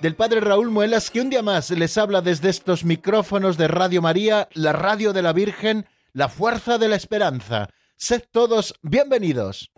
del Padre Raúl Muelas, que un día más les habla desde estos micrófonos de Radio María, la radio de la Virgen, la fuerza de la esperanza. Sed todos bienvenidos.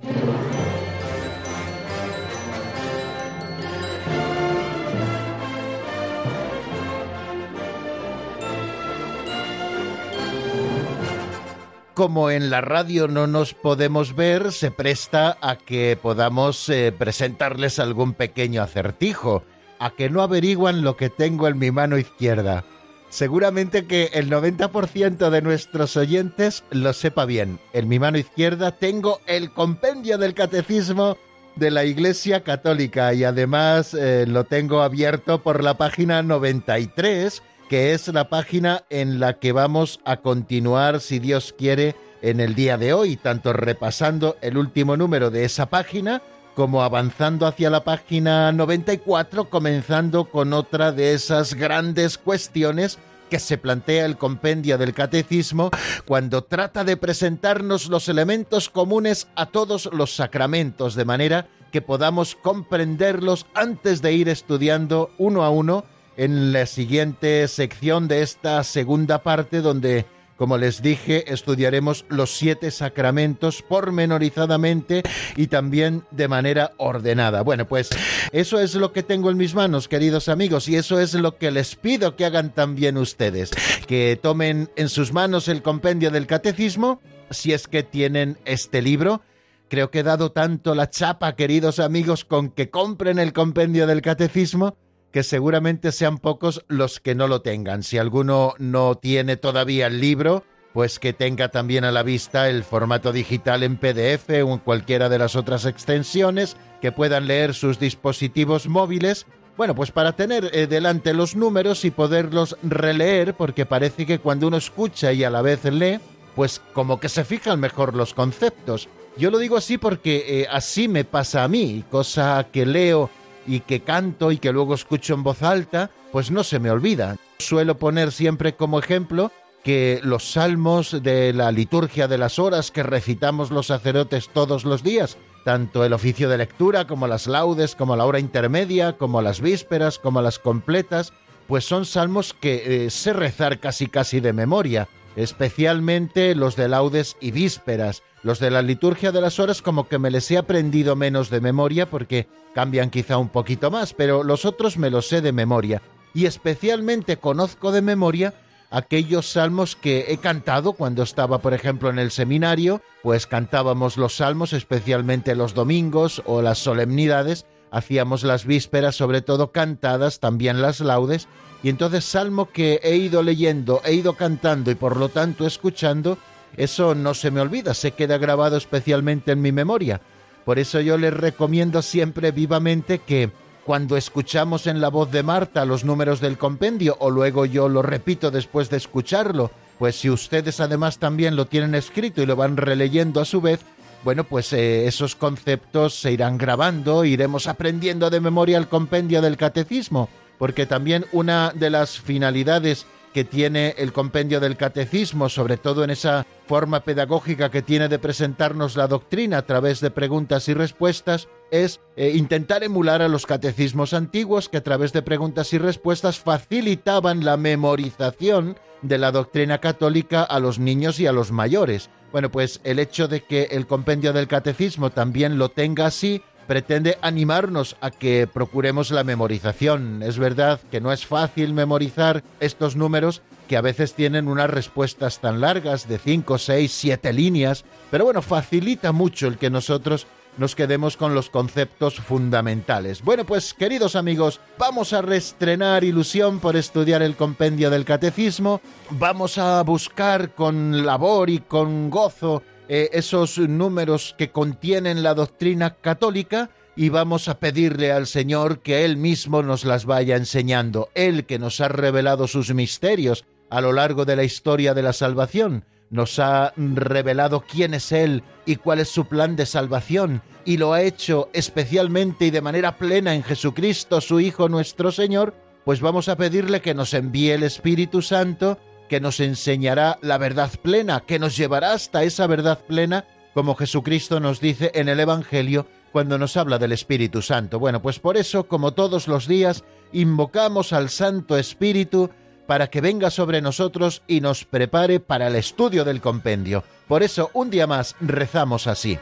como en la radio no nos podemos ver, se presta a que podamos eh, presentarles algún pequeño acertijo, a que no averiguan lo que tengo en mi mano izquierda. Seguramente que el 90% de nuestros oyentes lo sepa bien. En mi mano izquierda tengo el compendio del catecismo de la Iglesia Católica y además eh, lo tengo abierto por la página 93 que es la página en la que vamos a continuar, si Dios quiere, en el día de hoy, tanto repasando el último número de esa página, como avanzando hacia la página 94, comenzando con otra de esas grandes cuestiones que se plantea el compendio del catecismo cuando trata de presentarnos los elementos comunes a todos los sacramentos, de manera que podamos comprenderlos antes de ir estudiando uno a uno en la siguiente sección de esta segunda parte donde, como les dije, estudiaremos los siete sacramentos pormenorizadamente y también de manera ordenada. Bueno, pues eso es lo que tengo en mis manos, queridos amigos, y eso es lo que les pido que hagan también ustedes, que tomen en sus manos el compendio del catecismo, si es que tienen este libro, Creo que he dado tanto la chapa, queridos amigos, con que compren el compendio del catecismo, que seguramente sean pocos los que no lo tengan. Si alguno no tiene todavía el libro, pues que tenga también a la vista el formato digital en PDF o en cualquiera de las otras extensiones, que puedan leer sus dispositivos móviles. Bueno, pues para tener eh, delante los números y poderlos releer, porque parece que cuando uno escucha y a la vez lee, pues como que se fijan mejor los conceptos. Yo lo digo así porque eh, así me pasa a mí, cosa que leo y que canto y que luego escucho en voz alta, pues no se me olvida. Suelo poner siempre como ejemplo que los salmos de la liturgia de las horas que recitamos los sacerdotes todos los días, tanto el oficio de lectura como las laudes, como la hora intermedia, como las vísperas, como las completas, pues son salmos que eh, sé rezar casi casi de memoria, especialmente los de laudes y vísperas. Los de la liturgia de las horas como que me les he aprendido menos de memoria porque cambian quizá un poquito más, pero los otros me los sé de memoria. Y especialmente conozco de memoria aquellos salmos que he cantado cuando estaba, por ejemplo, en el seminario, pues cantábamos los salmos, especialmente los domingos o las solemnidades, hacíamos las vísperas, sobre todo cantadas, también las laudes, y entonces salmo que he ido leyendo, he ido cantando y por lo tanto escuchando, eso no se me olvida, se queda grabado especialmente en mi memoria. Por eso yo les recomiendo siempre vivamente que cuando escuchamos en la voz de Marta los números del compendio o luego yo lo repito después de escucharlo, pues si ustedes además también lo tienen escrito y lo van releyendo a su vez, bueno, pues eh, esos conceptos se irán grabando, iremos aprendiendo de memoria el compendio del catecismo, porque también una de las finalidades que tiene el compendio del catecismo, sobre todo en esa forma pedagógica que tiene de presentarnos la doctrina a través de preguntas y respuestas, es eh, intentar emular a los catecismos antiguos que a través de preguntas y respuestas facilitaban la memorización de la doctrina católica a los niños y a los mayores. Bueno, pues el hecho de que el compendio del catecismo también lo tenga así, pretende animarnos a que procuremos la memorización. Es verdad que no es fácil memorizar estos números que a veces tienen unas respuestas tan largas de 5, 6, 7 líneas, pero bueno, facilita mucho el que nosotros nos quedemos con los conceptos fundamentales. Bueno, pues queridos amigos, vamos a reestrenar ilusión por estudiar el compendio del catecismo, vamos a buscar con labor y con gozo eh, esos números que contienen la doctrina católica y vamos a pedirle al Señor que Él mismo nos las vaya enseñando, Él que nos ha revelado sus misterios a lo largo de la historia de la salvación. Nos ha revelado quién es Él y cuál es su plan de salvación, y lo ha hecho especialmente y de manera plena en Jesucristo, su Hijo nuestro Señor, pues vamos a pedirle que nos envíe el Espíritu Santo, que nos enseñará la verdad plena, que nos llevará hasta esa verdad plena, como Jesucristo nos dice en el Evangelio cuando nos habla del Espíritu Santo. Bueno, pues por eso, como todos los días, invocamos al Santo Espíritu para que venga sobre nosotros y nos prepare para el estudio del compendio. Por eso, un día más, rezamos así.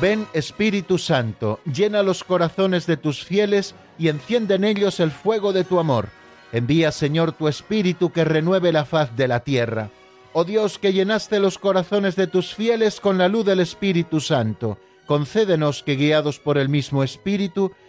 Ven Espíritu Santo, llena los corazones de tus fieles y enciende en ellos el fuego de tu amor. Envía, Señor, tu Espíritu que renueve la faz de la tierra. Oh Dios, que llenaste los corazones de tus fieles con la luz del Espíritu Santo, concédenos que, guiados por el mismo Espíritu,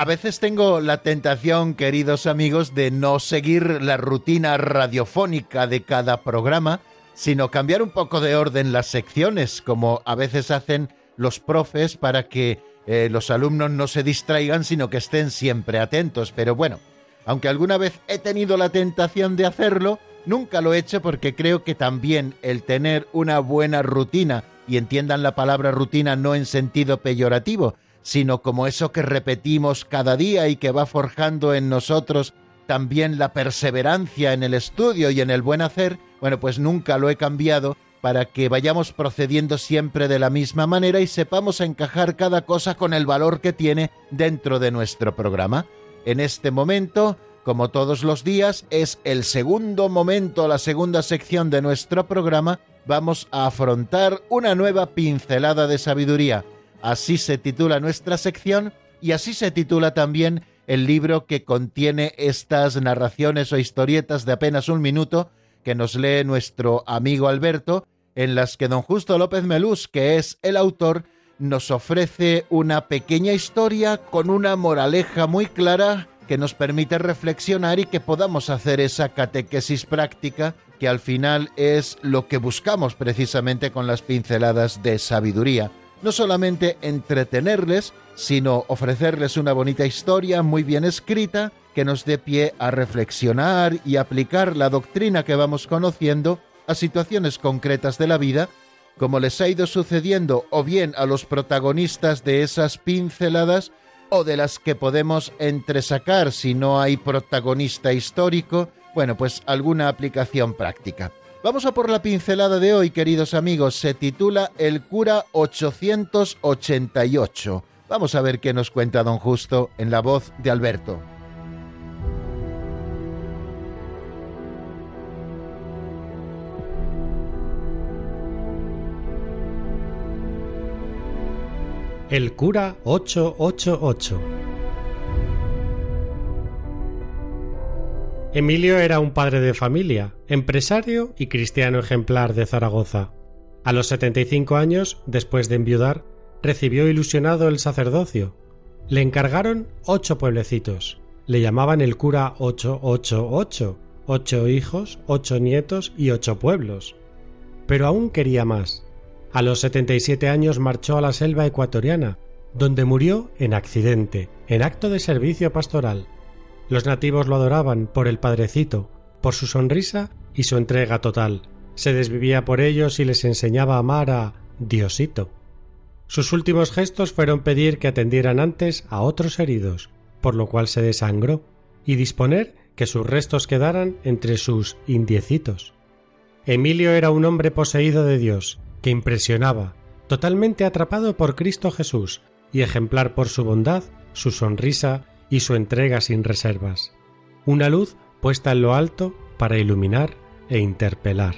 A veces tengo la tentación, queridos amigos, de no seguir la rutina radiofónica de cada programa, sino cambiar un poco de orden las secciones, como a veces hacen los profes para que eh, los alumnos no se distraigan, sino que estén siempre atentos. Pero bueno, aunque alguna vez he tenido la tentación de hacerlo, nunca lo he hecho porque creo que también el tener una buena rutina, y entiendan la palabra rutina no en sentido peyorativo, sino como eso que repetimos cada día y que va forjando en nosotros también la perseverancia en el estudio y en el buen hacer, bueno, pues nunca lo he cambiado para que vayamos procediendo siempre de la misma manera y sepamos encajar cada cosa con el valor que tiene dentro de nuestro programa. En este momento, como todos los días, es el segundo momento, la segunda sección de nuestro programa, vamos a afrontar una nueva pincelada de sabiduría Así se titula nuestra sección y así se titula también el libro que contiene estas narraciones o historietas de apenas un minuto que nos lee nuestro amigo Alberto, en las que don Justo López Melús, que es el autor, nos ofrece una pequeña historia con una moraleja muy clara que nos permite reflexionar y que podamos hacer esa catequesis práctica que al final es lo que buscamos precisamente con las pinceladas de sabiduría no solamente entretenerles, sino ofrecerles una bonita historia muy bien escrita que nos dé pie a reflexionar y aplicar la doctrina que vamos conociendo a situaciones concretas de la vida, como les ha ido sucediendo o bien a los protagonistas de esas pinceladas o de las que podemos entresacar si no hay protagonista histórico, bueno, pues alguna aplicación práctica. Vamos a por la pincelada de hoy, queridos amigos. Se titula El cura 888. Vamos a ver qué nos cuenta don Justo en la voz de Alberto. El cura 888 Emilio era un padre de familia, empresario y cristiano ejemplar de Zaragoza. A los 75 años, después de enviudar, recibió ilusionado el sacerdocio. Le encargaron ocho pueblecitos. Le llamaban el cura 888, ocho hijos, ocho nietos y ocho pueblos. Pero aún quería más. A los 77 años marchó a la selva ecuatoriana, donde murió en accidente, en acto de servicio pastoral. Los nativos lo adoraban por el padrecito, por su sonrisa y su entrega total. Se desvivía por ellos y les enseñaba a amar a Diosito. Sus últimos gestos fueron pedir que atendieran antes a otros heridos, por lo cual se desangró, y disponer que sus restos quedaran entre sus indiecitos. Emilio era un hombre poseído de Dios, que impresionaba, totalmente atrapado por Cristo Jesús, y ejemplar por su bondad, su sonrisa y su entrega sin reservas, una luz puesta en lo alto para iluminar e interpelar.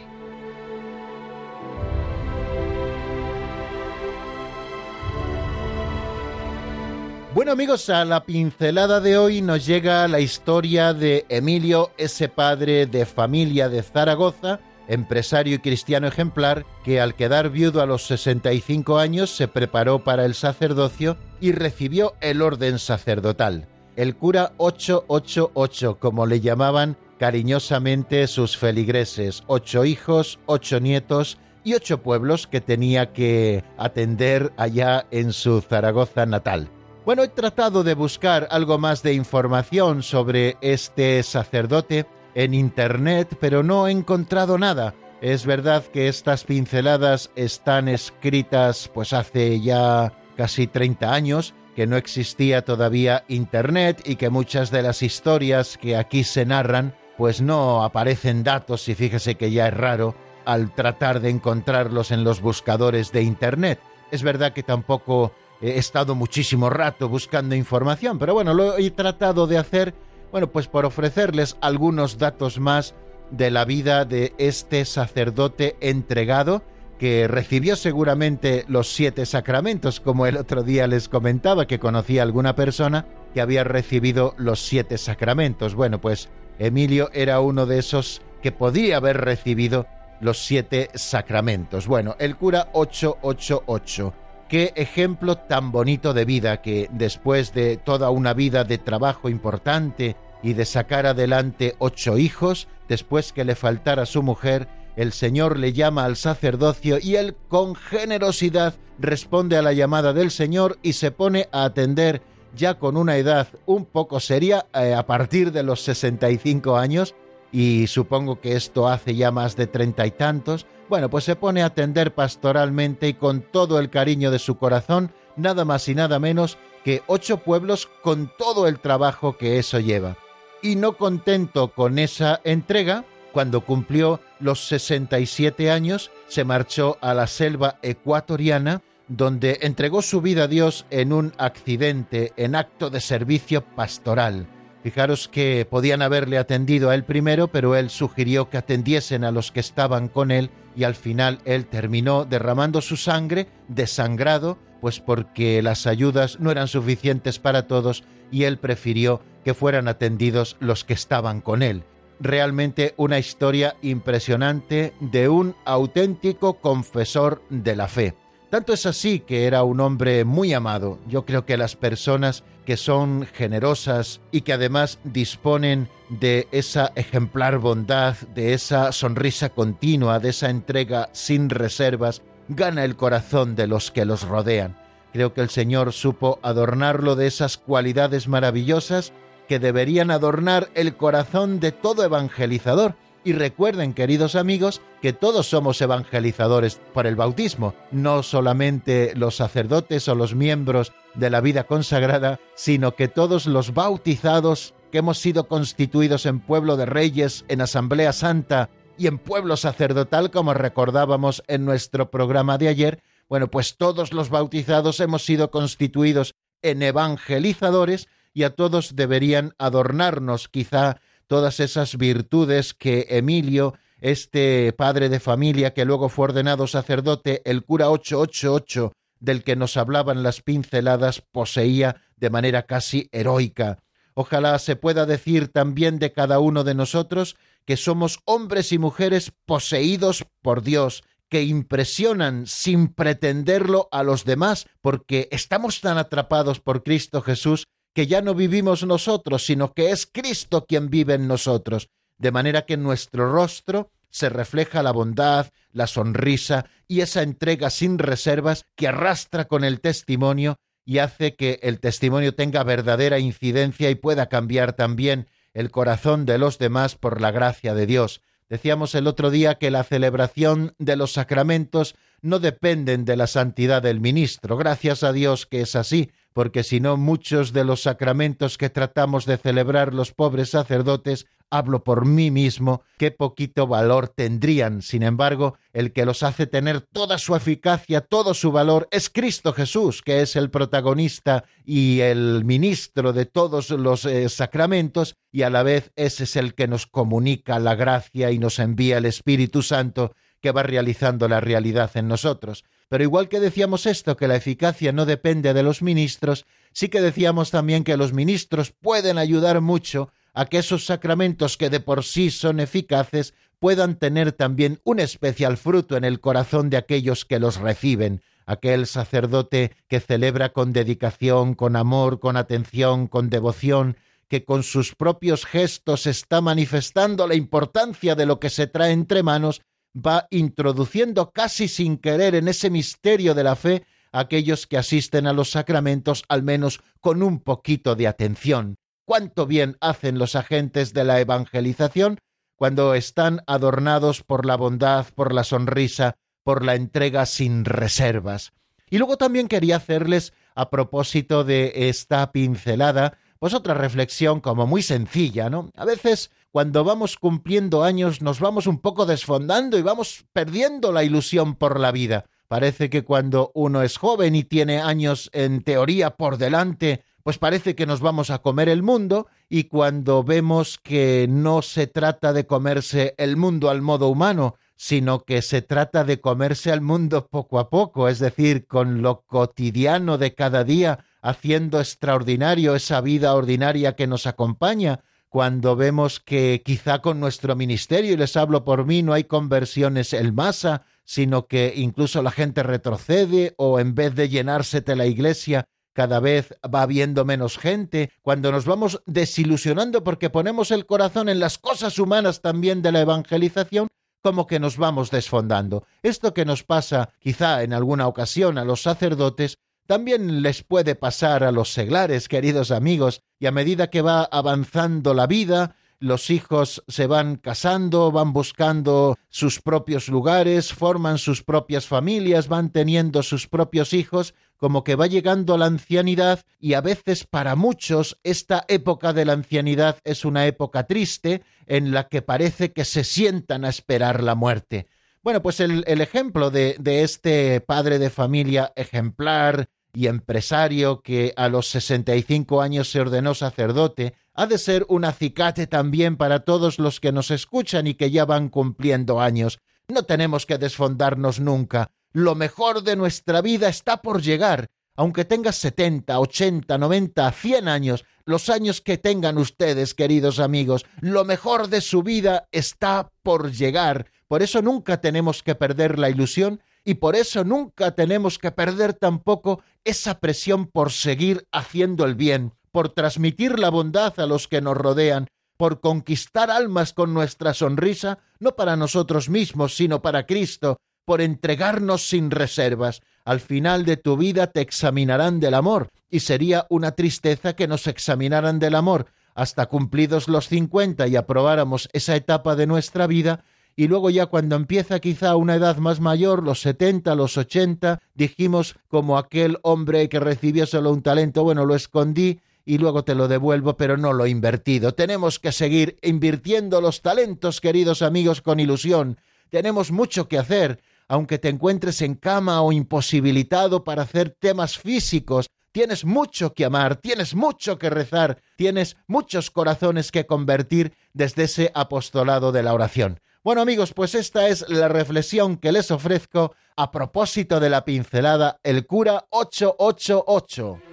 Bueno amigos, a la pincelada de hoy nos llega la historia de Emilio, ese padre de familia de Zaragoza, empresario y cristiano ejemplar, que al quedar viudo a los 65 años se preparó para el sacerdocio y recibió el orden sacerdotal. El cura 888, como le llamaban cariñosamente sus feligreses, ocho hijos, ocho nietos y ocho pueblos que tenía que atender allá en su Zaragoza natal. Bueno, he tratado de buscar algo más de información sobre este sacerdote en Internet, pero no he encontrado nada. Es verdad que estas pinceladas están escritas pues hace ya casi 30 años, que no existía todavía Internet y que muchas de las historias que aquí se narran pues no aparecen datos y fíjese que ya es raro al tratar de encontrarlos en los buscadores de Internet. Es verdad que tampoco he estado muchísimo rato buscando información, pero bueno, lo he tratado de hacer, bueno, pues por ofrecerles algunos datos más de la vida de este sacerdote entregado que recibió seguramente los siete sacramentos, como el otro día les comentaba que conocía alguna persona que había recibido los siete sacramentos. Bueno, pues Emilio era uno de esos que podía haber recibido los siete sacramentos. Bueno, el cura 888 Qué ejemplo tan bonito de vida que después de toda una vida de trabajo importante y de sacar adelante ocho hijos, después que le faltara su mujer, el Señor le llama al sacerdocio y él con generosidad responde a la llamada del Señor y se pone a atender ya con una edad un poco seria, eh, a partir de los 65 años, y supongo que esto hace ya más de treinta y tantos, bueno, pues se pone a atender pastoralmente y con todo el cariño de su corazón, nada más y nada menos que ocho pueblos con todo el trabajo que eso lleva. Y no contento con esa entrega, cuando cumplió los 67 años, se marchó a la selva ecuatoriana, donde entregó su vida a Dios en un accidente, en acto de servicio pastoral. Fijaros que podían haberle atendido a él primero, pero él sugirió que atendiesen a los que estaban con él y al final él terminó derramando su sangre, desangrado, pues porque las ayudas no eran suficientes para todos y él prefirió que fueran atendidos los que estaban con él. Realmente una historia impresionante de un auténtico confesor de la fe. Tanto es así que era un hombre muy amado. Yo creo que las personas que son generosas y que además disponen de esa ejemplar bondad, de esa sonrisa continua, de esa entrega sin reservas, gana el corazón de los que los rodean. Creo que el Señor supo adornarlo de esas cualidades maravillosas que deberían adornar el corazón de todo evangelizador. Y recuerden, queridos amigos, que todos somos evangelizadores por el bautismo, no solamente los sacerdotes o los miembros de la vida consagrada, sino que todos los bautizados que hemos sido constituidos en pueblo de reyes, en asamblea santa y en pueblo sacerdotal, como recordábamos en nuestro programa de ayer, bueno, pues todos los bautizados hemos sido constituidos en evangelizadores y a todos deberían adornarnos quizá todas esas virtudes que Emilio, este padre de familia que luego fue ordenado sacerdote, el cura 888, del que nos hablaban las pinceladas, poseía de manera casi heroica. Ojalá se pueda decir también de cada uno de nosotros que somos hombres y mujeres poseídos por Dios, que impresionan sin pretenderlo a los demás, porque estamos tan atrapados por Cristo Jesús que ya no vivimos nosotros, sino que es Cristo quien vive en nosotros, de manera que en nuestro rostro se refleja la bondad, la sonrisa y esa entrega sin reservas que arrastra con el testimonio y hace que el testimonio tenga verdadera incidencia y pueda cambiar también el corazón de los demás por la gracia de Dios. Decíamos el otro día que la celebración de los sacramentos no dependen de la santidad del ministro. Gracias a Dios que es así, porque si no muchos de los sacramentos que tratamos de celebrar los pobres sacerdotes, hablo por mí mismo, qué poquito valor tendrían. Sin embargo, el que los hace tener toda su eficacia, todo su valor, es Cristo Jesús, que es el protagonista y el ministro de todos los eh, sacramentos, y a la vez ese es el que nos comunica la gracia y nos envía el Espíritu Santo que va realizando la realidad en nosotros. Pero igual que decíamos esto, que la eficacia no depende de los ministros, sí que decíamos también que los ministros pueden ayudar mucho a que esos sacramentos que de por sí son eficaces puedan tener también un especial fruto en el corazón de aquellos que los reciben, aquel sacerdote que celebra con dedicación, con amor, con atención, con devoción, que con sus propios gestos está manifestando la importancia de lo que se trae entre manos va introduciendo casi sin querer en ese misterio de la fe aquellos que asisten a los sacramentos al menos con un poquito de atención. Cuánto bien hacen los agentes de la evangelización cuando están adornados por la bondad, por la sonrisa, por la entrega sin reservas. Y luego también quería hacerles, a propósito de esta pincelada, pues otra reflexión como muy sencilla, ¿no? A veces cuando vamos cumpliendo años nos vamos un poco desfondando y vamos perdiendo la ilusión por la vida. Parece que cuando uno es joven y tiene años en teoría por delante, pues parece que nos vamos a comer el mundo y cuando vemos que no se trata de comerse el mundo al modo humano, sino que se trata de comerse al mundo poco a poco, es decir, con lo cotidiano de cada día, haciendo extraordinario esa vida ordinaria que nos acompaña, cuando vemos que quizá con nuestro ministerio, y les hablo por mí, no hay conversiones en masa, sino que incluso la gente retrocede o en vez de llenársete la iglesia, cada vez va habiendo menos gente, cuando nos vamos desilusionando porque ponemos el corazón en las cosas humanas también de la evangelización, como que nos vamos desfondando. Esto que nos pasa quizá en alguna ocasión a los sacerdotes, también les puede pasar a los seglares, queridos amigos, y a medida que va avanzando la vida, los hijos se van casando, van buscando sus propios lugares, forman sus propias familias, van teniendo sus propios hijos, como que va llegando la ancianidad y a veces para muchos esta época de la ancianidad es una época triste en la que parece que se sientan a esperar la muerte. Bueno, pues el, ejemplo de, este padre de familia ejemplar y empresario que a los 65 años se ordenó sacerdote, ha de ser un acicate también para todos los que nos escuchan y que ya van cumpliendo años. No tenemos que desfondarnos nunca. Lo mejor de nuestra vida está por llegar. Aunque tengas setenta, ochenta, noventa, cien años, los años que tengan ustedes, queridos amigos, lo mejor de su vida está por llegar. Por eso nunca tenemos que perder la ilusión y por eso nunca tenemos que perder tampoco esa presión por seguir haciendo el bien, por transmitir la bondad a los que nos rodean, por conquistar almas con nuestra sonrisa, no para nosotros mismos, sino para Cristo, por entregarnos sin reservas. Al final de tu vida te examinarán del amor, y sería una tristeza que nos examinaran del amor hasta cumplidos los cincuenta y aprobáramos esa etapa de nuestra vida, y luego ya cuando empieza quizá una edad más mayor, los setenta, los ochenta, dijimos como aquel hombre que recibió solo un talento, bueno, lo escondí y luego te lo devuelvo, pero no lo he invertido. Tenemos que seguir invirtiendo los talentos, queridos amigos, con ilusión. Tenemos mucho que hacer, aunque te encuentres en cama o imposibilitado para hacer temas físicos, tienes mucho que amar, tienes mucho que rezar, tienes muchos corazones que convertir desde ese apostolado de la oración. Bueno amigos, pues esta es la reflexión que les ofrezco a propósito de la pincelada El cura 888.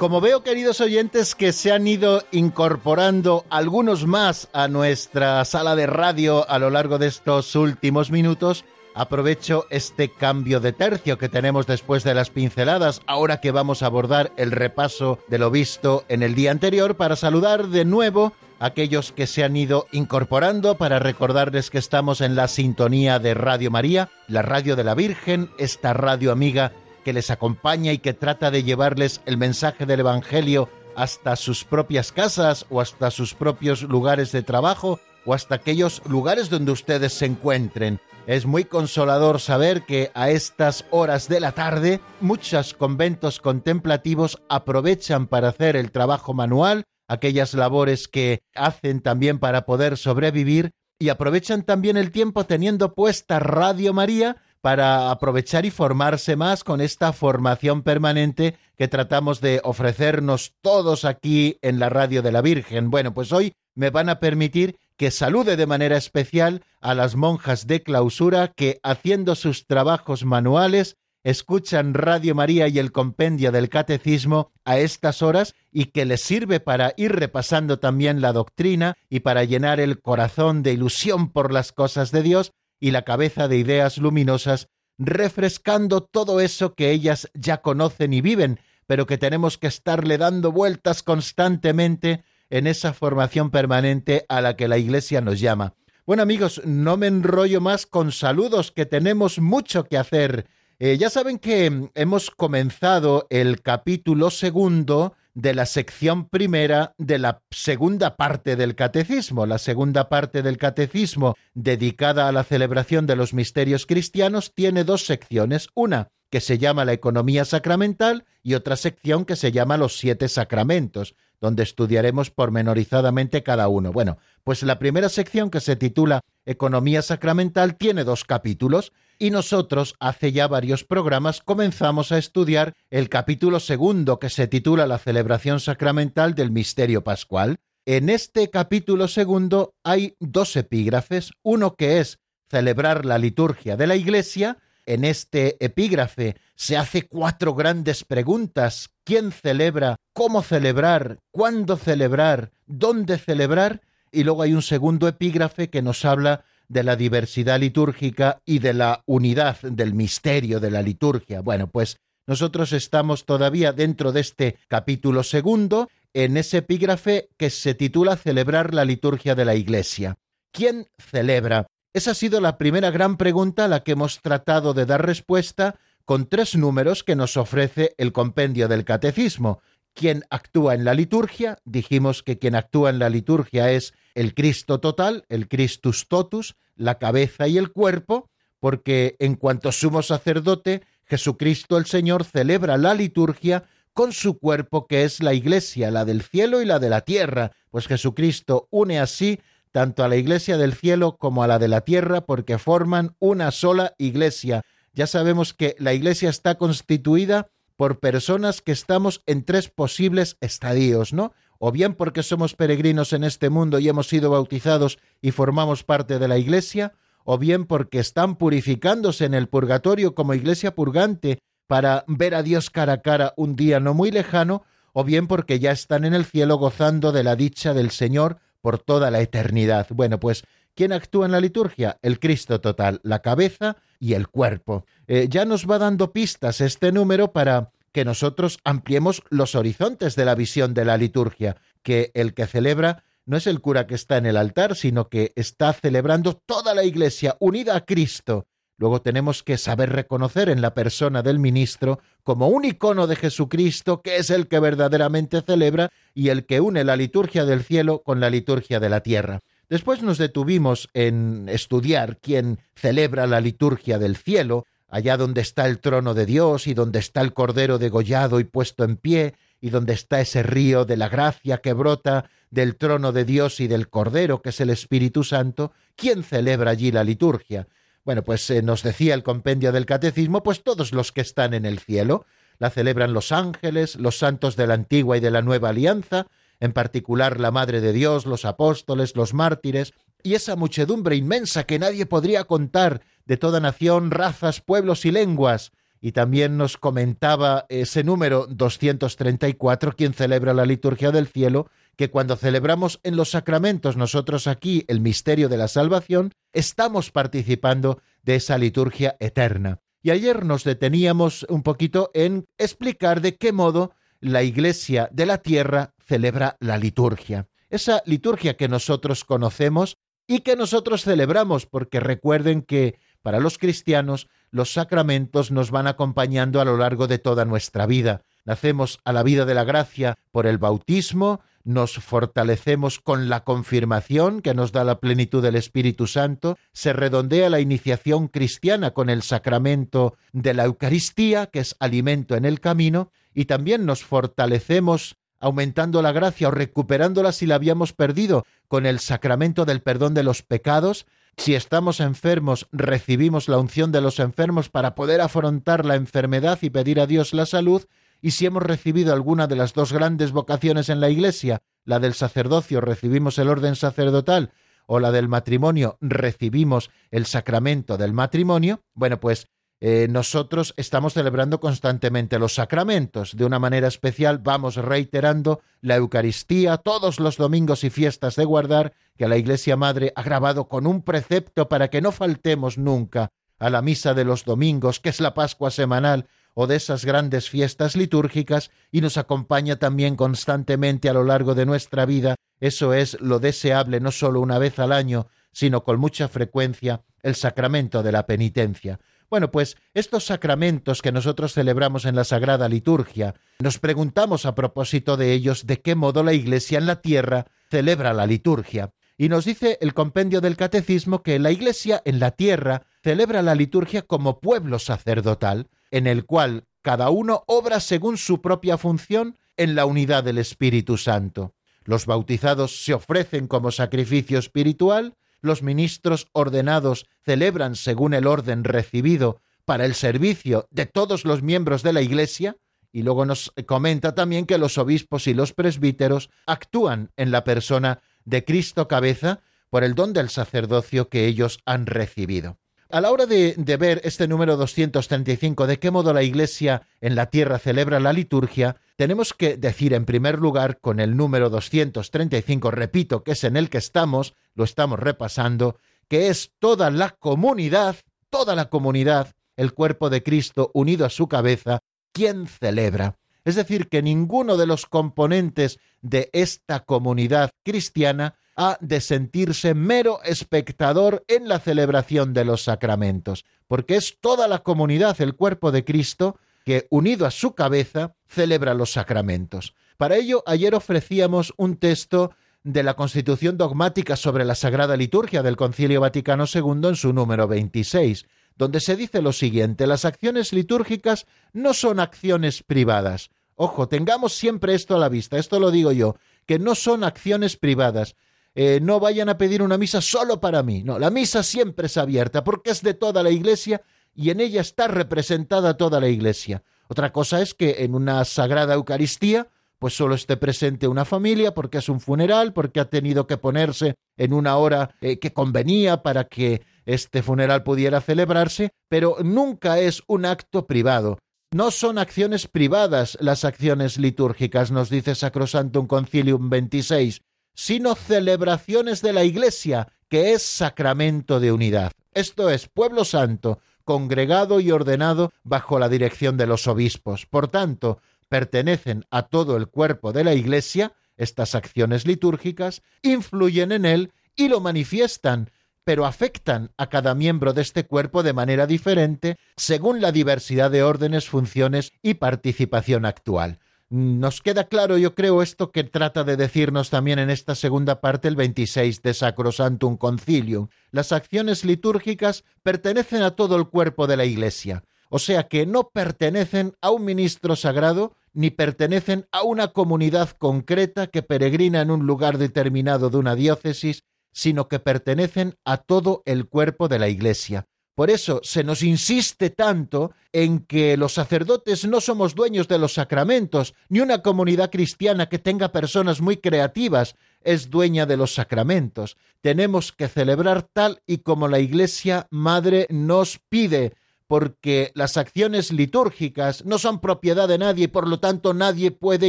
Como veo, queridos oyentes, que se han ido incorporando algunos más a nuestra sala de radio a lo largo de estos últimos minutos, aprovecho este cambio de tercio que tenemos después de las pinceladas, ahora que vamos a abordar el repaso de lo visto en el día anterior, para saludar de nuevo a aquellos que se han ido incorporando, para recordarles que estamos en la sintonía de Radio María, la radio de la Virgen, esta radio amiga que les acompaña y que trata de llevarles el mensaje del Evangelio hasta sus propias casas o hasta sus propios lugares de trabajo o hasta aquellos lugares donde ustedes se encuentren. Es muy consolador saber que a estas horas de la tarde muchos conventos contemplativos aprovechan para hacer el trabajo manual, aquellas labores que hacen también para poder sobrevivir y aprovechan también el tiempo teniendo puesta Radio María para aprovechar y formarse más con esta formación permanente que tratamos de ofrecernos todos aquí en la radio de la Virgen. Bueno, pues hoy me van a permitir que salude de manera especial a las monjas de clausura que, haciendo sus trabajos manuales, escuchan Radio María y el compendio del Catecismo a estas horas y que les sirve para ir repasando también la doctrina y para llenar el corazón de ilusión por las cosas de Dios y la cabeza de ideas luminosas, refrescando todo eso que ellas ya conocen y viven, pero que tenemos que estarle dando vueltas constantemente en esa formación permanente a la que la Iglesia nos llama. Bueno amigos, no me enrollo más con saludos, que tenemos mucho que hacer. Eh, ya saben que hemos comenzado el capítulo segundo de la sección primera de la segunda parte del catecismo. La segunda parte del catecismo, dedicada a la celebración de los misterios cristianos, tiene dos secciones. Una que se llama la economía sacramental y otra sección que se llama los siete sacramentos donde estudiaremos pormenorizadamente cada uno. Bueno, pues la primera sección que se titula Economía Sacramental tiene dos capítulos y nosotros hace ya varios programas comenzamos a estudiar el capítulo segundo que se titula La celebración sacramental del misterio pascual. En este capítulo segundo hay dos epígrafes, uno que es celebrar la liturgia de la Iglesia, en este epígrafe se hace cuatro grandes preguntas. ¿Quién celebra? ¿Cómo celebrar? ¿Cuándo celebrar? ¿Dónde celebrar? Y luego hay un segundo epígrafe que nos habla de la diversidad litúrgica y de la unidad del misterio de la liturgia. Bueno, pues nosotros estamos todavía dentro de este capítulo segundo, en ese epígrafe que se titula Celebrar la liturgia de la Iglesia. ¿Quién celebra? Esa ha sido la primera gran pregunta a la que hemos tratado de dar respuesta con tres números que nos ofrece el compendio del catecismo. ¿Quién actúa en la liturgia? Dijimos que quien actúa en la liturgia es el Cristo total, el Christus totus, la cabeza y el cuerpo, porque en cuanto sumo sacerdote, Jesucristo el Señor celebra la liturgia con su cuerpo que es la iglesia, la del cielo y la de la tierra, pues Jesucristo une así tanto a la iglesia del cielo como a la de la tierra, porque forman una sola iglesia. Ya sabemos que la iglesia está constituida por personas que estamos en tres posibles estadios, ¿no? O bien porque somos peregrinos en este mundo y hemos sido bautizados y formamos parte de la iglesia, o bien porque están purificándose en el purgatorio como iglesia purgante para ver a Dios cara a cara un día no muy lejano, o bien porque ya están en el cielo gozando de la dicha del Señor por toda la eternidad. Bueno, pues, ¿quién actúa en la liturgia? El Cristo total, la cabeza y el cuerpo. Eh, ya nos va dando pistas este número para que nosotros ampliemos los horizontes de la visión de la liturgia, que el que celebra no es el cura que está en el altar, sino que está celebrando toda la Iglesia unida a Cristo. Luego tenemos que saber reconocer en la persona del ministro como un icono de Jesucristo, que es el que verdaderamente celebra y el que une la liturgia del cielo con la liturgia de la tierra. Después nos detuvimos en estudiar quién celebra la liturgia del cielo, allá donde está el trono de Dios y donde está el cordero degollado y puesto en pie, y donde está ese río de la gracia que brota del trono de Dios y del cordero, que es el Espíritu Santo, ¿quién celebra allí la liturgia? Bueno, pues eh, nos decía el compendio del catecismo, pues todos los que están en el cielo, la celebran los ángeles, los santos de la antigua y de la nueva alianza, en particular la Madre de Dios, los apóstoles, los mártires, y esa muchedumbre inmensa que nadie podría contar de toda nación, razas, pueblos y lenguas. Y también nos comentaba ese número 234, quien celebra la liturgia del cielo, que cuando celebramos en los sacramentos nosotros aquí el misterio de la salvación, estamos participando de esa liturgia eterna. Y ayer nos deteníamos un poquito en explicar de qué modo la Iglesia de la tierra celebra la liturgia. Esa liturgia que nosotros conocemos y que nosotros celebramos, porque recuerden que para los cristianos los sacramentos nos van acompañando a lo largo de toda nuestra vida. Nacemos a la vida de la gracia por el bautismo, nos fortalecemos con la confirmación que nos da la plenitud del Espíritu Santo, se redondea la iniciación cristiana con el sacramento de la Eucaristía, que es alimento en el camino, y también nos fortalecemos aumentando la gracia o recuperándola si la habíamos perdido con el sacramento del perdón de los pecados. Si estamos enfermos, recibimos la unción de los enfermos para poder afrontar la enfermedad y pedir a Dios la salud, y si hemos recibido alguna de las dos grandes vocaciones en la Iglesia, la del sacerdocio, recibimos el orden sacerdotal, o la del matrimonio, recibimos el sacramento del matrimonio, bueno, pues eh, nosotros estamos celebrando constantemente los sacramentos. De una manera especial vamos reiterando la Eucaristía todos los domingos y fiestas de guardar que la Iglesia Madre ha grabado con un precepto para que no faltemos nunca a la misa de los domingos, que es la Pascua semanal, o de esas grandes fiestas litúrgicas y nos acompaña también constantemente a lo largo de nuestra vida. Eso es lo deseable no solo una vez al año, sino con mucha frecuencia, el sacramento de la penitencia. Bueno, pues estos sacramentos que nosotros celebramos en la Sagrada Liturgia, nos preguntamos a propósito de ellos de qué modo la Iglesia en la tierra celebra la liturgia. Y nos dice el compendio del Catecismo que la Iglesia en la tierra celebra la liturgia como pueblo sacerdotal, en el cual cada uno obra según su propia función en la unidad del Espíritu Santo. Los bautizados se ofrecen como sacrificio espiritual, los ministros ordenados celebran según el orden recibido para el servicio de todos los miembros de la Iglesia, y luego nos comenta también que los obispos y los presbíteros actúan en la persona de Cristo cabeza por el don del sacerdocio que ellos han recibido. A la hora de, ver este número 235, de qué modo la Iglesia en la tierra celebra la liturgia, tenemos que decir en primer lugar con el número 235, repito, que es en el que estamos, lo estamos repasando, que es toda la comunidad, toda la comunidad, el cuerpo de Cristo unido a su cabeza, quien celebra. Es decir, que ninguno de los componentes de esta comunidad cristiana ha de sentirse mero espectador en la celebración de los sacramentos, porque es toda la comunidad, el cuerpo de Cristo, que, unido a su cabeza, celebra los sacramentos. Para ello, ayer ofrecíamos un texto de la Constitución dogmática sobre la Sagrada Liturgia del Concilio Vaticano II en su número 26, donde se dice lo siguiente, las acciones litúrgicas no son acciones privadas. Ojo, tengamos siempre esto a la vista, esto lo digo yo, que no son acciones privadas, eh, no vayan a pedir una misa solo para mí. No, la misa siempre es abierta porque es de toda la iglesia y en ella está representada toda la iglesia. Otra cosa es que en una sagrada Eucaristía pues solo esté presente una familia porque es un funeral, porque ha tenido que ponerse en una hora eh, que convenía para que este funeral pudiera celebrarse, pero nunca es un acto privado. No son acciones privadas las acciones litúrgicas, nos dice Sacrosantum Concilium 26, sino celebraciones de la Iglesia, que es sacramento de unidad. Esto es pueblo santo, congregado y ordenado bajo la dirección de los obispos. Por tanto, pertenecen a todo el cuerpo de la Iglesia, estas acciones litúrgicas, influyen en él y lo manifiestan, pero afectan a cada miembro de este cuerpo de manera diferente según la diversidad de órdenes, funciones y participación actual. Nos queda claro, yo creo, esto que trata de decirnos también en esta segunda parte el 26 de Sacrosantum Concilium. Las acciones litúrgicas pertenecen a todo el cuerpo de la Iglesia, o sea que no pertenecen a un ministro sagrado ni pertenecen a una comunidad concreta que peregrina en un lugar determinado de una diócesis, sino que pertenecen a todo el cuerpo de la Iglesia. Por eso se nos insiste tanto en que los sacerdotes no somos dueños de los sacramentos, ni una comunidad cristiana que tenga personas muy creativas es dueña de los sacramentos. Tenemos que celebrar tal y como la Iglesia Madre nos pide, porque las acciones litúrgicas no son propiedad de nadie y por lo tanto nadie puede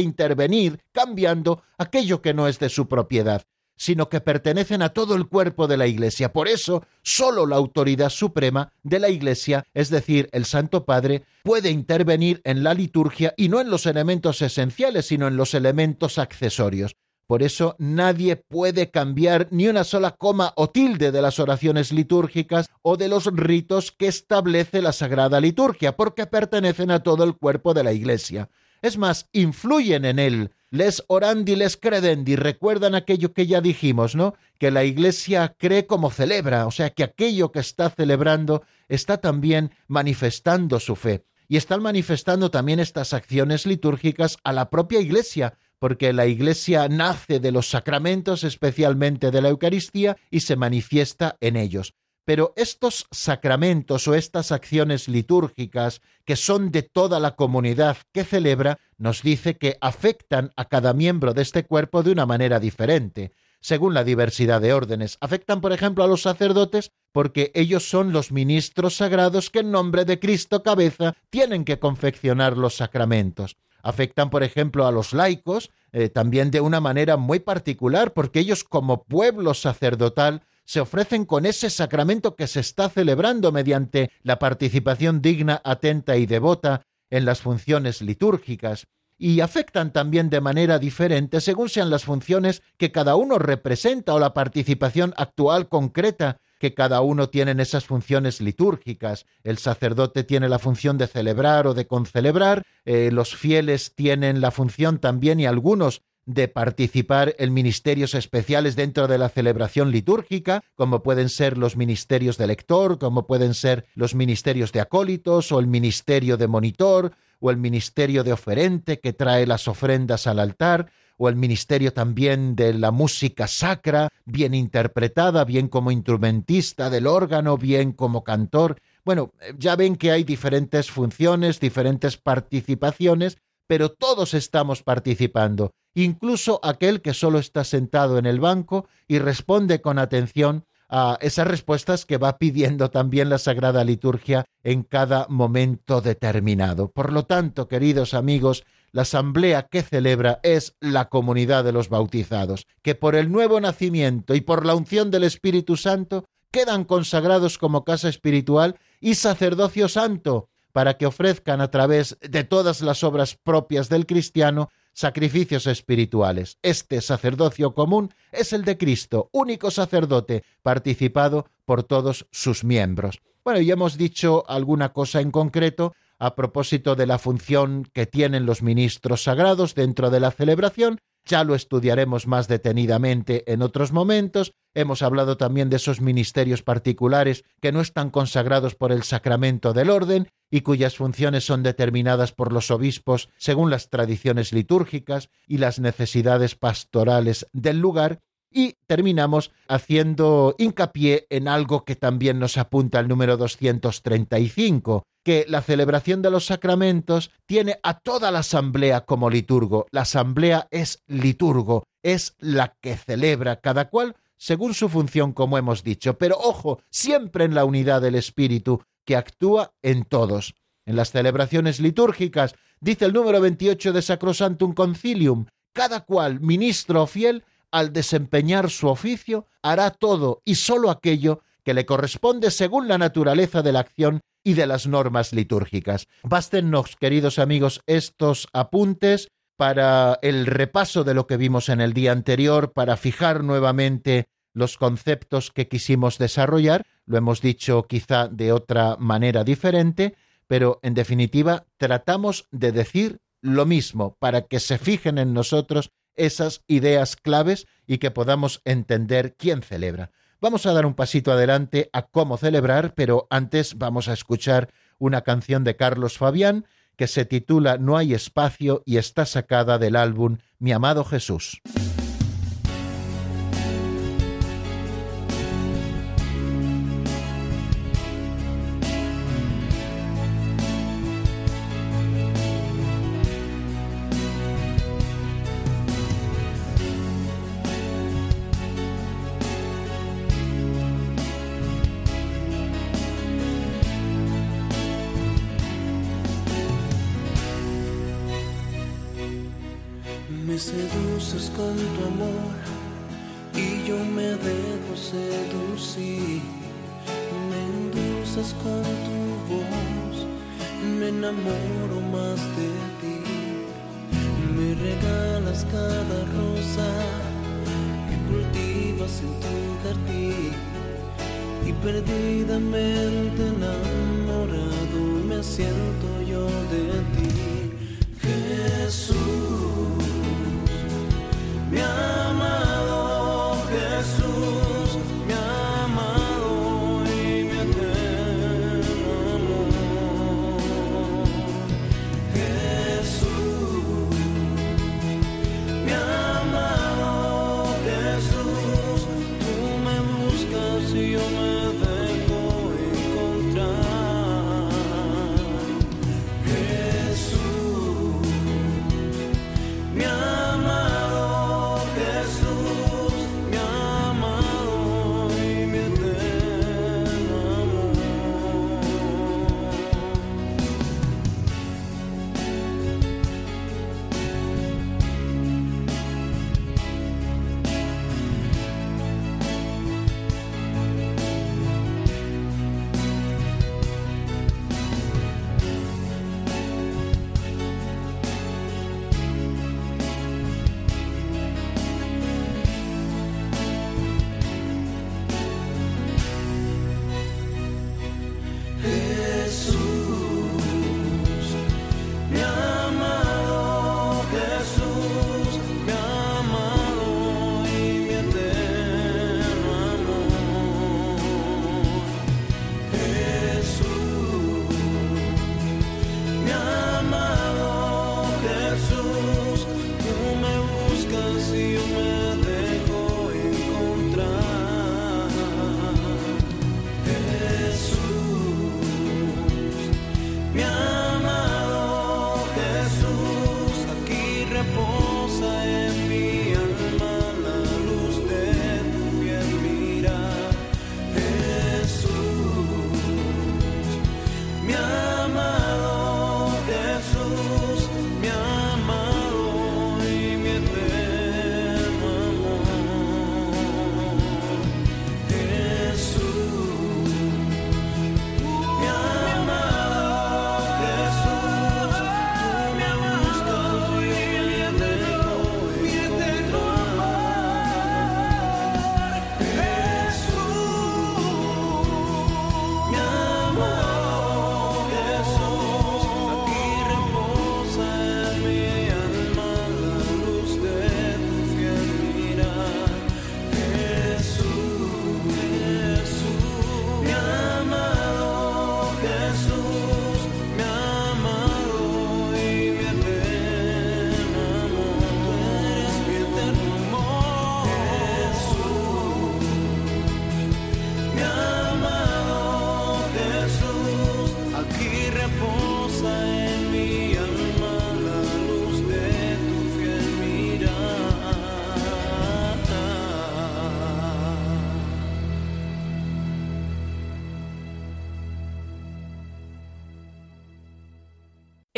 intervenir cambiando aquello que no es de su propiedad sino que pertenecen a todo el cuerpo de la Iglesia. Por eso, sólo la autoridad suprema de la Iglesia, es decir, el Santo Padre, puede intervenir en la liturgia y no en los elementos esenciales, sino en los elementos accesorios. Por eso nadie puede cambiar ni una sola coma o tilde de las oraciones litúrgicas o de los ritos que establece la Sagrada Liturgia, porque pertenecen a todo el cuerpo de la Iglesia. Es más, influyen en él les orandi, les credendi. Recuerdan aquello que ya dijimos, ¿no? Que la Iglesia cree como celebra, o sea, que aquello que está celebrando está también manifestando su fe. Y están manifestando también estas acciones litúrgicas a la propia Iglesia, porque la Iglesia nace de los sacramentos, especialmente de la Eucaristía, y se manifiesta en ellos. Pero estos sacramentos o estas acciones litúrgicas, que son de toda la comunidad que celebra, nos dice que afectan a cada miembro de este cuerpo de una manera diferente, según la diversidad de órdenes. Afectan, por ejemplo, a los sacerdotes porque ellos son los ministros sagrados que en nombre de Cristo cabeza tienen que confeccionar los sacramentos. Afectan, por ejemplo, a los laicos, eh, también de una manera muy particular, porque ellos como pueblo sacerdotal se ofrecen con ese sacramento que se está celebrando mediante la participación digna, atenta y devota en las funciones litúrgicas, y afectan también de manera diferente según sean las funciones que cada uno representa o la participación actual concreta que cada uno tiene en esas funciones litúrgicas. El sacerdote tiene la función de celebrar o de concelebrar, eh, los fieles tienen la función también y algunos de participar en ministerios especiales dentro de la celebración litúrgica, como pueden ser los ministerios de lector, como pueden ser los ministerios de acólitos o el ministerio de monitor o el ministerio de oferente que trae las ofrendas al altar, o el ministerio también de la música sacra, bien interpretada, bien como instrumentista del órgano, bien como cantor. Bueno, ya ven que hay diferentes funciones, diferentes participaciones, pero todos estamos participando incluso aquel que solo está sentado en el banco y responde con atención a esas respuestas que va pidiendo también la Sagrada Liturgia en cada momento determinado. Por lo tanto, queridos amigos, la asamblea que celebra es la comunidad de los bautizados, que por el nuevo nacimiento y por la unción del Espíritu Santo quedan consagrados como casa espiritual y sacerdocio santo, para que ofrezcan a través de todas las obras propias del cristiano sacrificios espirituales. Este sacerdocio común es el de Cristo, único sacerdote, participado por todos sus miembros. Bueno, ya hemos dicho alguna cosa en concreto a propósito de la función que tienen los ministros sagrados dentro de la celebración, ya lo estudiaremos más detenidamente en otros momentos. Hemos hablado también de esos ministerios particulares que no están consagrados por el sacramento del orden y cuyas funciones son determinadas por los obispos según las tradiciones litúrgicas y las necesidades pastorales del lugar. Y terminamos haciendo hincapié en algo que también nos apunta el número 235, que la celebración de los sacramentos tiene a toda la asamblea como liturgo. La asamblea es liturgo, es la que celebra cada cual según su función, como hemos dicho, pero ojo, siempre en la unidad del Espíritu, que actúa en todos. En las celebraciones litúrgicas, dice el número 28 de Sacrosantum Concilium, cada cual, ministro o fiel, al desempeñar su oficio, hará todo y sólo aquello que le corresponde según la naturaleza de la acción y de las normas litúrgicas. Bástennos, queridos amigos, estos apuntes para el repaso de lo que vimos en el día anterior, para fijar nuevamente los conceptos que quisimos desarrollar. Lo hemos dicho quizá de otra manera diferente, pero en definitiva tratamos de decir lo mismo para que se fijen en nosotros esas ideas claves y que podamos entender quién celebra. Vamos a dar un pasito adelante a cómo celebrar, pero antes vamos a escuchar una canción de Carlos Fabián que se titula No hay espacio y está sacada del álbum Mi amado Jesús.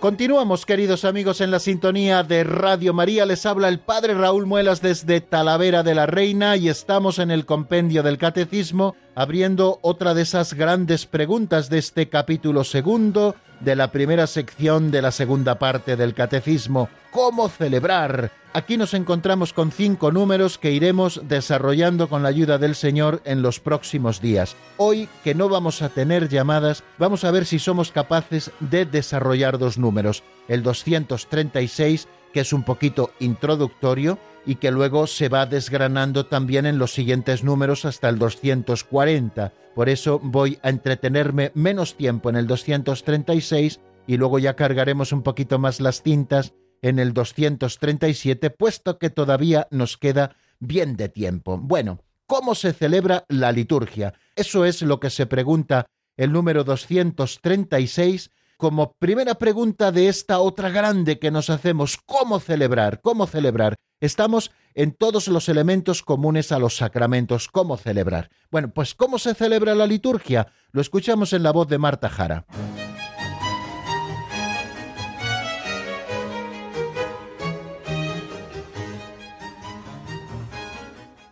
Continuamos, queridos amigos, en la sintonía de Radio María. Les habla el Padre Raúl Muelas desde Talavera de la Reina y estamos en el compendio del Catecismo abriendo otra de esas grandes preguntas de este capítulo segundo de la primera sección de la segunda parte del Catecismo. ¿Cómo celebrar? Aquí nos encontramos con cinco números que iremos desarrollando con la ayuda del Señor en los próximos días. Hoy, que no vamos a tener llamadas, vamos a ver si somos capaces de desarrollar dos números. El 236, que es un poquito introductorio, y que luego se va desgranando también en los siguientes números hasta el 240. Por eso voy a entretenerme menos tiempo en el 236 y luego ya cargaremos un poquito más las cintas en el 237, puesto que todavía nos queda bien de tiempo. Bueno, ¿cómo se celebra la liturgia? Eso es lo que se pregunta el número 236 como primera pregunta de esta otra grande que nos hacemos, ¿cómo celebrar? ¿Cómo celebrar? Estamos en todos los elementos comunes a los sacramentos, ¿cómo celebrar? Bueno, pues ¿cómo se celebra la liturgia? Lo escuchamos en la voz de Marta Jara.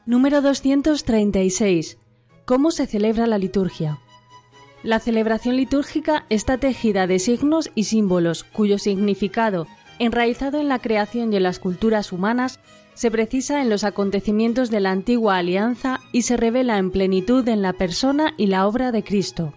Número 236. ¿Cómo se celebra la liturgia? La celebración litúrgica está tejida de signos y símbolos cuyo significado, enraizado en la creación y en las culturas humanas, se precisa en los acontecimientos de la antigua alianza y se revela en plenitud en la persona y la obra de Cristo.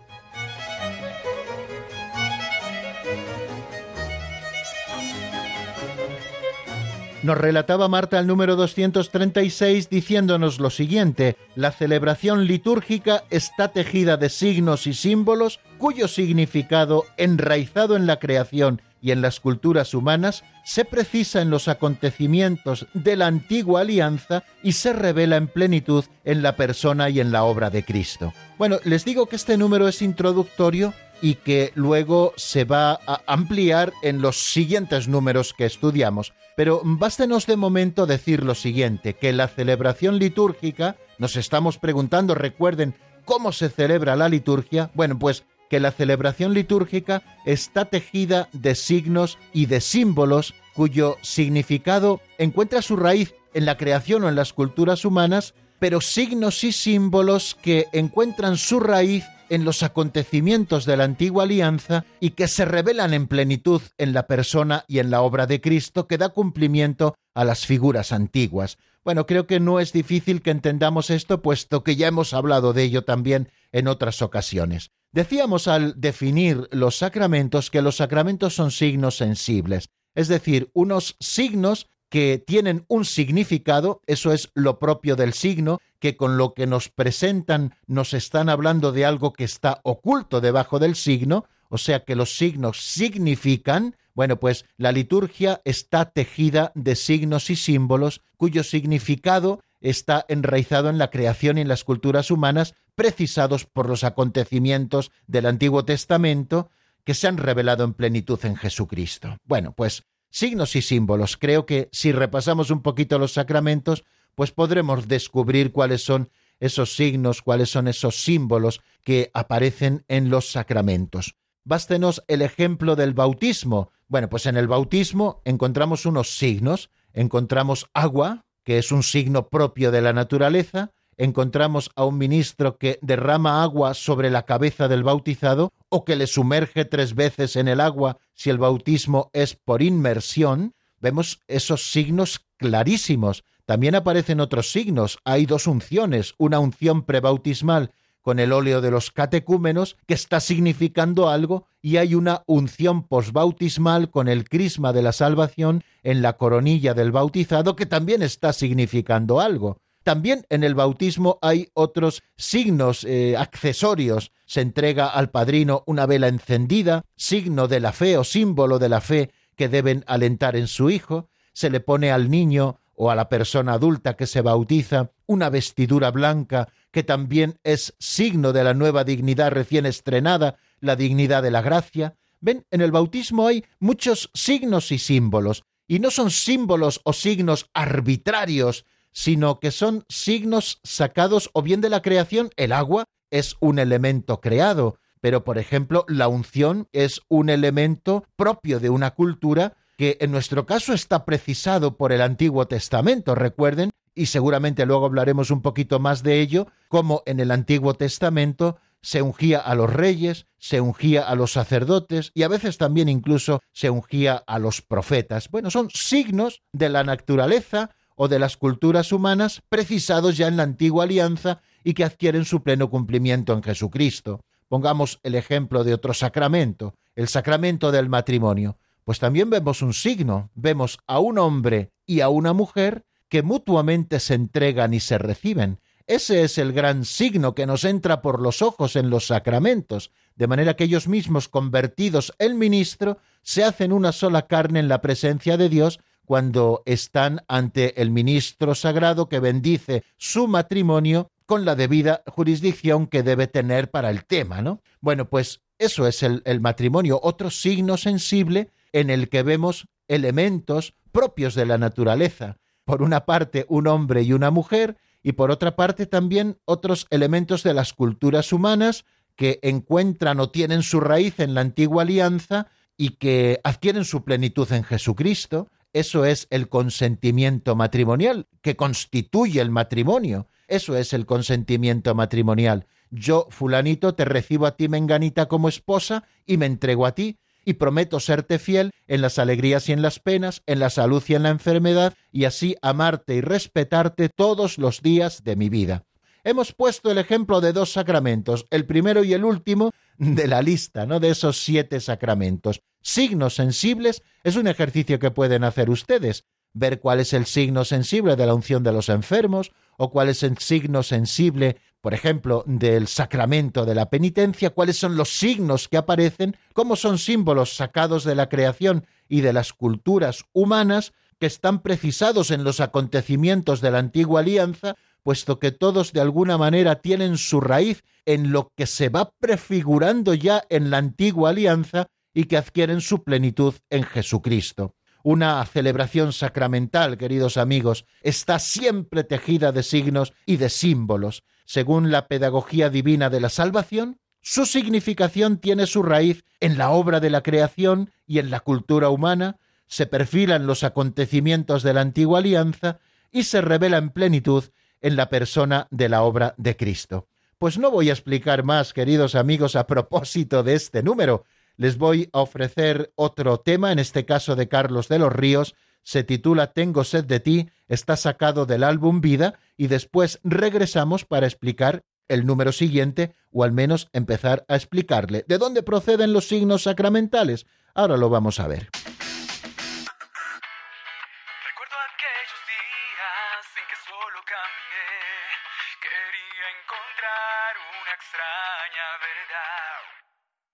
Nos relataba Marta el número 236 diciéndonos lo siguiente, la celebración litúrgica está tejida de signos y símbolos cuyo significado, enraizado en la creación y en las culturas humanas, se precisa en los acontecimientos de la antigua alianza y se revela en plenitud en la persona y en la obra de Cristo. Bueno, les digo que este número es introductorio y que luego se va a ampliar en los siguientes números que estudiamos. Pero bástenos de momento decir lo siguiente, que la celebración litúrgica, nos estamos preguntando, recuerden, ¿cómo se celebra la liturgia? Bueno, pues que la celebración litúrgica está tejida de signos y de símbolos cuyo significado encuentra su raíz en la creación o en las culturas humanas, pero signos y símbolos que encuentran su raíz en los acontecimientos de la antigua alianza y que se revelan en plenitud en la persona y en la obra de Cristo que da cumplimiento a las figuras antiguas. Bueno, creo que no es difícil que entendamos esto, puesto que ya hemos hablado de ello también en otras ocasiones. Decíamos al definir los sacramentos que los sacramentos son signos sensibles, es decir, unos signos que tienen un significado, eso es lo propio del signo, que con lo que nos presentan nos están hablando de algo que está oculto debajo del signo, o sea que los signos significan, bueno, pues la liturgia está tejida de signos y símbolos cuyo significado está enraizado en la creación y en las culturas humanas, precisados por los acontecimientos del Antiguo Testamento que se han revelado en plenitud en Jesucristo. Bueno, pues signos y símbolos. Creo que si repasamos un poquito los sacramentos, pues podremos descubrir cuáles son esos signos, cuáles son esos símbolos que aparecen en los sacramentos. Bástenos el ejemplo del bautismo. Bueno, pues en el bautismo encontramos unos signos, encontramos agua, que es un signo propio de la naturaleza, encontramos a un ministro que derrama agua sobre la cabeza del bautizado o que le sumerge tres veces en el agua si el bautismo es por inmersión, vemos esos signos clarísimos. También aparecen otros signos. Hay dos unciones, una unción prebautismal con el óleo de los catecúmenos, que está significando algo, y hay una unción posbautismal con el crisma de la salvación en la coronilla del bautizado, que también está significando algo. También en el bautismo hay otros signos eh, accesorios. Se entrega al padrino una vela encendida, signo de la fe o símbolo de la fe que deben alentar en su hijo. Se le pone al niño o a la persona adulta que se bautiza una vestidura blanca que también es signo de la nueva dignidad recién estrenada, la dignidad de la gracia. Ven, en el bautismo hay muchos signos y símbolos, y no son símbolos o signos arbitrarios, sino que son signos sacados o bien de la creación, el agua es un elemento creado, pero por ejemplo la unción es un elemento propio de una cultura que en nuestro caso está precisado por el Antiguo Testamento, recuerden, y seguramente luego hablaremos un poquito más de ello, como en el Antiguo Testamento se ungía a los reyes, se ungía a los sacerdotes y a veces también incluso se ungía a los profetas. Bueno, son signos de la naturaleza o de las culturas humanas precisados ya en la antigua alianza y que adquieren su pleno cumplimiento en Jesucristo. Pongamos el ejemplo de otro sacramento, el sacramento del matrimonio. Pues también vemos un signo, vemos a un hombre y a una mujer que mutuamente se entregan y se reciben. Ese es el gran signo que nos entra por los ojos en los sacramentos, de manera que ellos mismos, convertidos en ministro, se hacen una sola carne en la presencia de Dios cuando están ante el ministro sagrado que bendice su matrimonio con la debida jurisdicción que debe tener para el tema, ¿no? Bueno, pues eso es el, el matrimonio, otro signo sensible en el que vemos elementos propios de la naturaleza. Por una parte, un hombre y una mujer, y por otra parte también otros elementos de las culturas humanas que encuentran o tienen su raíz en la antigua alianza y que adquieren su plenitud en Jesucristo. Eso es el consentimiento matrimonial, que constituye el matrimonio. Eso es el consentimiento matrimonial. Yo, fulanito, te recibo a ti, menganita, como esposa y me entrego a ti y prometo serte fiel en las alegrías y en las penas, en la salud y en la enfermedad, y así amarte y respetarte todos los días de mi vida. Hemos puesto el ejemplo de dos sacramentos, el primero y el último de la lista, ¿no? De esos siete sacramentos. Signos sensibles es un ejercicio que pueden hacer ustedes. Ver cuál es el signo sensible de la unción de los enfermos o cuál es el signo sensible, por ejemplo, del sacramento de la penitencia, cuáles son los signos que aparecen, cómo son símbolos sacados de la creación y de las culturas humanas que están precisados en los acontecimientos de la antigua alianza, puesto que todos de alguna manera tienen su raíz en lo que se va prefigurando ya en la antigua alianza y que adquieren su plenitud en Jesucristo. Una celebración sacramental, queridos amigos, está siempre tejida de signos y de símbolos. Según la pedagogía divina de la salvación, su significación tiene su raíz en la obra de la creación y en la cultura humana, se perfilan los acontecimientos de la antigua alianza y se revela en plenitud en la persona de la obra de Cristo. Pues no voy a explicar más, queridos amigos, a propósito de este número, les voy a ofrecer otro tema, en este caso de Carlos de los Ríos, se titula Tengo sed de ti, está sacado del álbum Vida y después regresamos para explicar el número siguiente o al menos empezar a explicarle de dónde proceden los signos sacramentales. Ahora lo vamos a ver.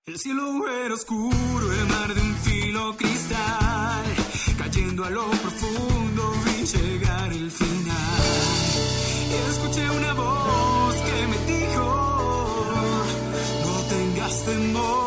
El cielo era oscuro, el mar de un filo cristal, cayendo a lo profundo vi llegar el final. Escuché una voz que me dijo, no tengas temor,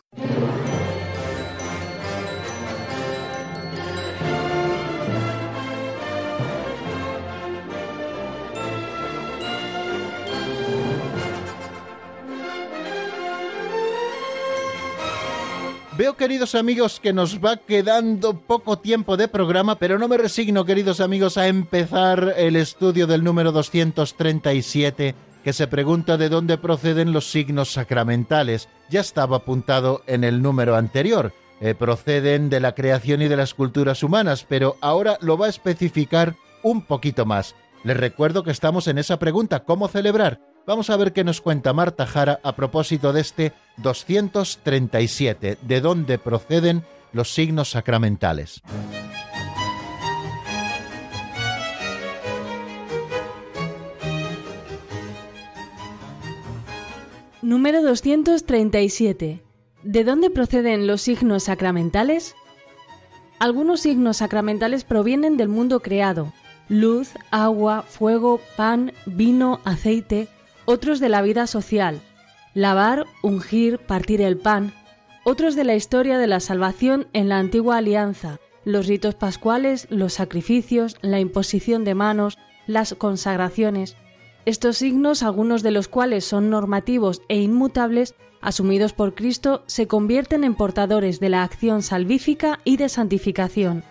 Veo, queridos amigos, que nos va quedando poco tiempo de programa, pero no me resigno, queridos amigos, a empezar el estudio del número 237, que se pregunta de dónde proceden los signos sacramentales. Ya estaba apuntado en el número anterior. Eh, proceden de la creación y de las culturas humanas, pero ahora lo va a especificar un poquito más. Les recuerdo que estamos en esa pregunta, ¿cómo celebrar? Vamos a ver qué nos cuenta Marta Jara a propósito de este 237, de dónde proceden los signos sacramentales. Número 237. ¿De dónde proceden los signos sacramentales? Algunos signos sacramentales provienen del mundo creado, luz, agua, fuego, pan, vino, aceite, otros de la vida social, lavar, ungir, partir el pan, otros de la historia de la salvación en la antigua alianza, los ritos pascuales, los sacrificios, la imposición de manos, las consagraciones. Estos signos, algunos de los cuales son normativos e inmutables, asumidos por Cristo, se convierten en portadores de la acción salvífica y de santificación.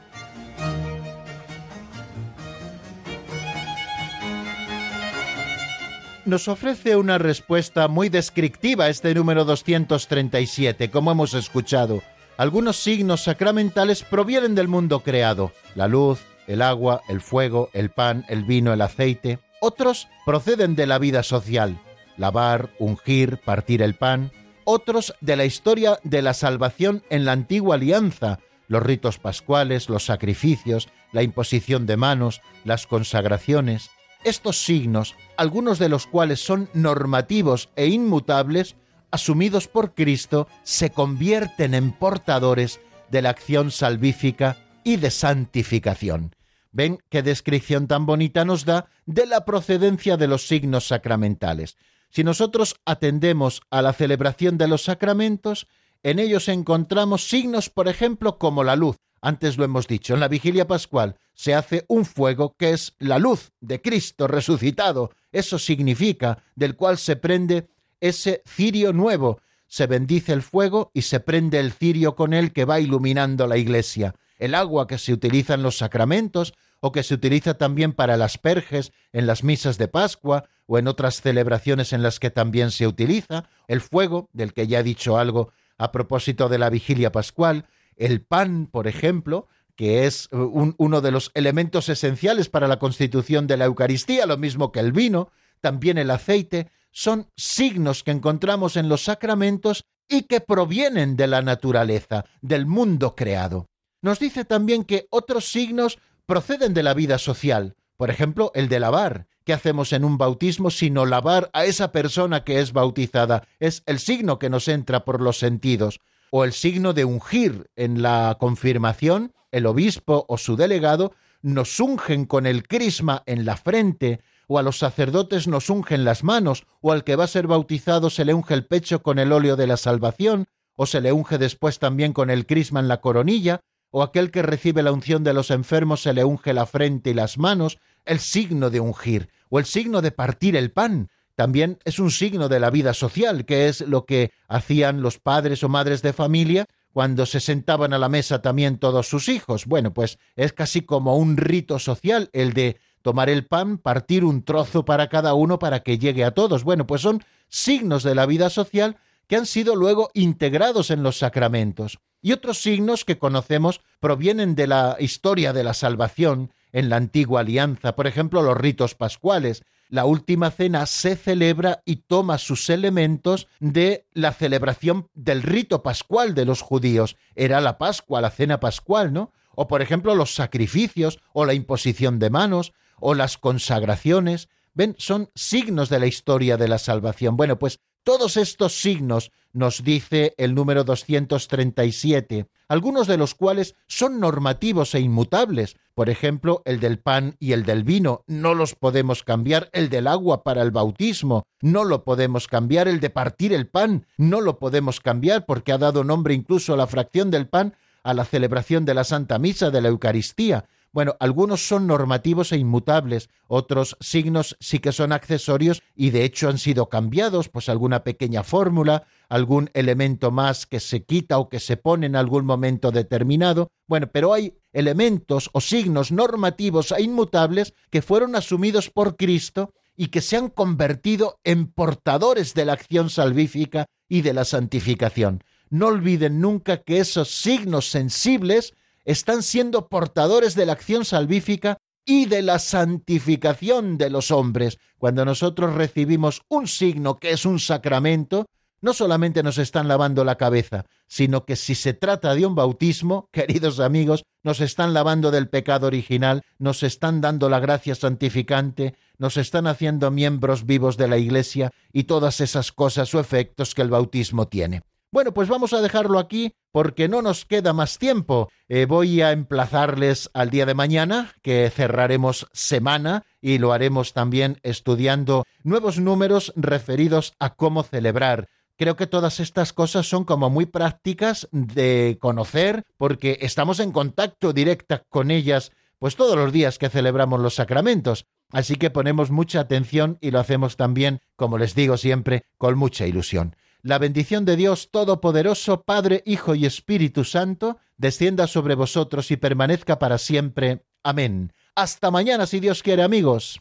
Nos ofrece una respuesta muy descriptiva este número 237, como hemos escuchado. Algunos signos sacramentales provienen del mundo creado, la luz, el agua, el fuego, el pan, el vino, el aceite. Otros proceden de la vida social, lavar, ungir, partir el pan. Otros de la historia de la salvación en la antigua alianza, los ritos pascuales, los sacrificios, la imposición de manos, las consagraciones. Estos signos, algunos de los cuales son normativos e inmutables, asumidos por Cristo, se convierten en portadores de la acción salvífica y de santificación. Ven qué descripción tan bonita nos da de la procedencia de los signos sacramentales. Si nosotros atendemos a la celebración de los sacramentos, en ellos encontramos signos, por ejemplo, como la luz. Antes lo hemos dicho, en la vigilia pascual se hace un fuego que es la luz de Cristo resucitado. Eso significa del cual se prende ese cirio nuevo. Se bendice el fuego y se prende el cirio con él que va iluminando la iglesia. El agua que se utiliza en los sacramentos o que se utiliza también para las perjes en las misas de Pascua o en otras celebraciones en las que también se utiliza, el fuego, del que ya he dicho algo a propósito de la vigilia pascual, el pan, por ejemplo, que es un- uno de los elementos esenciales para la constitución de la Eucaristía, lo mismo que el vino, también el aceite, son signos que encontramos en los sacramentos y que provienen de la naturaleza, del mundo creado. Nos dice también que otros signos proceden de la vida social, por ejemplo, el de lavar. ¿Qué hacemos en un bautismo sino lavar a esa persona que es bautizada? Es el signo que nos entra por los sentidos. O el signo de ungir en la confirmación, el obispo o su delegado nos ungen con el crisma en la frente, o a los sacerdotes nos ungen las manos, o al que va a ser bautizado se le unge el pecho con el óleo de la salvación, o se le unge después también con el crisma en la coronilla, o aquel que recibe la unción de los enfermos se le unge la frente y las manos, el signo de ungir, o el signo de partir el pan, también es un signo de la vida social, que es lo que hacían los padres o madres de familia cuando se sentaban a la mesa también todos sus hijos. Bueno, pues es casi como un rito social el de tomar el pan, partir un trozo para cada uno para que llegue a todos. Bueno, pues son signos de la vida social que han sido luego integrados en los sacramentos. Y otros signos que conocemos provienen de la historia de la salvación en la antigua alianza, por ejemplo, los ritos pascuales. La última cena se celebra y toma sus elementos de la celebración del rito pascual de los judíos. Era la Pascua, la cena pascual, ¿no? O por ejemplo los sacrificios, o la imposición de manos, o las consagraciones. Ven, son signos de la historia de la salvación. Bueno, pues todos estos signos, nos dice el número 237, algunos de los cuales son normativos e inmutables. Por ejemplo, el del pan y el del vino, no los podemos cambiar. El del agua para el bautismo, no lo podemos cambiar. El de partir el pan, no lo podemos cambiar porque ha dado nombre incluso a la fracción del pan a la celebración de la Santa Misa de la Eucaristía. Bueno, algunos son normativos e inmutables, otros signos sí que son accesorios y de hecho han sido cambiados, pues alguna pequeña fórmula, algún elemento más que se quita o que se pone en algún momento determinado. Bueno, pero hay elementos o signos normativos e inmutables que fueron asumidos por Cristo y que se han convertido en portadores de la acción salvífica y de la santificación. No olviden nunca que esos signos sensibles están siendo portadores de la acción salvífica y de la santificación de los hombres. Cuando nosotros recibimos un signo que es un sacramento, no solamente nos están lavando la cabeza, sino que si se trata de un bautismo, queridos amigos, nos están lavando del pecado original, nos están dando la gracia santificante, nos están haciendo miembros vivos de la Iglesia y todas esas cosas o efectos que el bautismo tiene. Bueno, pues vamos a dejarlo aquí porque no nos queda más tiempo. Eh, voy a emplazarles al día de mañana, que cerraremos semana y lo haremos también estudiando nuevos números referidos a cómo celebrar. Creo que todas estas cosas son como muy prácticas de conocer porque estamos en contacto directa con ellas pues todos los días que celebramos los sacramentos. Así que ponemos mucha atención y lo hacemos también, como les digo siempre, con mucha ilusión. La bendición de Dios Todopoderoso, Padre, Hijo y Espíritu Santo, descienda sobre vosotros y permanezca para siempre. Amén. Hasta mañana, si Dios quiere, amigos.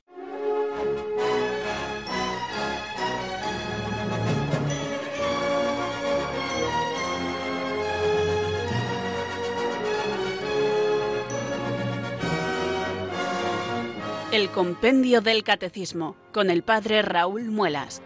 El Compendio del Catecismo con el Padre Raúl Muelas.